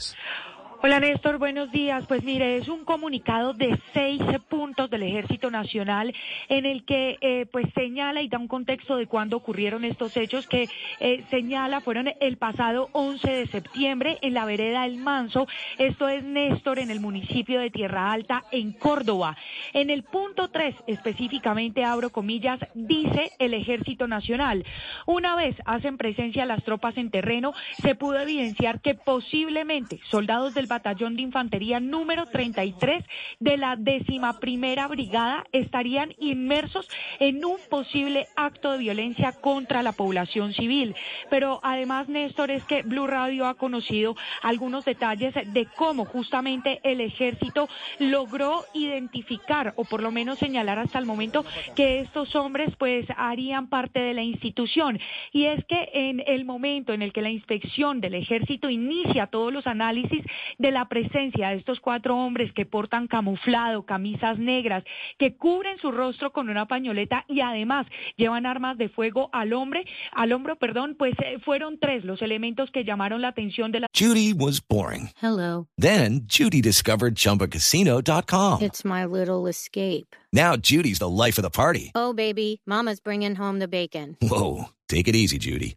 days Hola Néstor, buenos días. Pues mire, es un comunicado de seis puntos del Ejército Nacional en el que eh, pues señala y da un contexto de cuándo ocurrieron estos hechos que eh, señala fueron el pasado 11 de septiembre en la vereda El Manso. Esto es Néstor en el municipio de Tierra Alta en Córdoba. En el punto 3 específicamente abro comillas dice el Ejército Nacional. Una vez hacen presencia las tropas en terreno, se pudo evidenciar que posiblemente soldados del batallón de infantería número 33 de la décima primera brigada estarían inmersos en un posible acto de violencia contra la población civil. Pero además, Néstor, es que Blue Radio ha conocido algunos detalles de cómo justamente el ejército logró identificar o por lo menos señalar hasta el momento que estos hombres pues harían parte de la institución. Y es que en el momento en el que la inspección del ejército inicia todos los análisis de la presencia de estos cuatro hombres que portan camuflado, camisas negras, que cubren su rostro con una pañoleta y además llevan armas de fuego al hombre, al hombro, perdón, pues eh, fueron tres los elementos que llamaron la atención de la Judy was boring. Hello. Then Judy discovered ChumbaCasino.com. It's my little escape. Now Judy's the life of the party. Oh, baby, Mama's bringing home the bacon. Whoa, take it easy, Judy.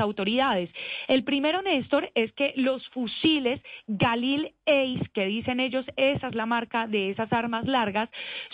Autoridades. El primero, Néstor, es que los fusiles Galil Ace, que dicen ellos, esa es la marca de esas armas largas,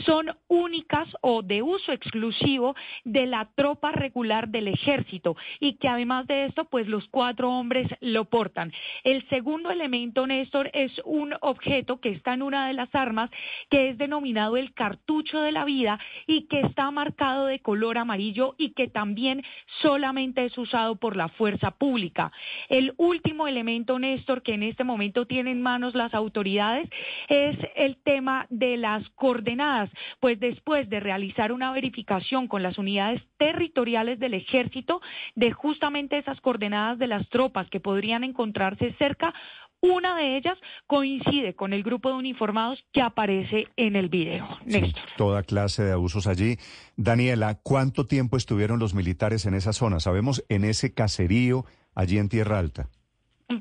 son únicas o de uso exclusivo de la tropa regular del ejército y que además de esto, pues los cuatro hombres lo portan. El segundo elemento, Néstor, es un objeto que está en una de las armas que es denominado el cartucho de la vida y que está marcado de color amarillo y que también solamente es usado por la fuerza pública. El último elemento, Néstor, que en este momento tiene en manos las autoridades es el tema de las coordenadas, pues después de realizar una verificación con las unidades territoriales del ejército de justamente esas coordenadas de las tropas que podrían encontrarse cerca, una de ellas coincide con el grupo de uniformados que aparece en el video. Néstor. Toda clase de abusos allí. Daniela, ¿cuánto tiempo estuvieron los militares en esa zona? Sabemos, en ese caserío allí en Tierra Alta.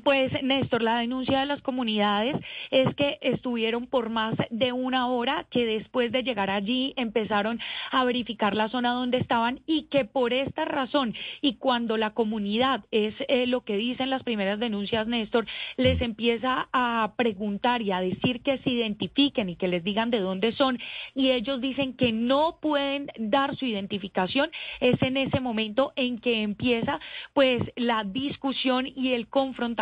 Pues Néstor, la denuncia de las comunidades es que estuvieron por más de una hora, que después de llegar allí empezaron a verificar la zona donde estaban y que por esta razón y cuando la comunidad es eh, lo que dicen las primeras denuncias, Néstor, les empieza a preguntar y a decir que se identifiquen y que les digan de dónde son y ellos dicen que no pueden dar su identificación, es en ese momento en que empieza pues la discusión y el confrontamiento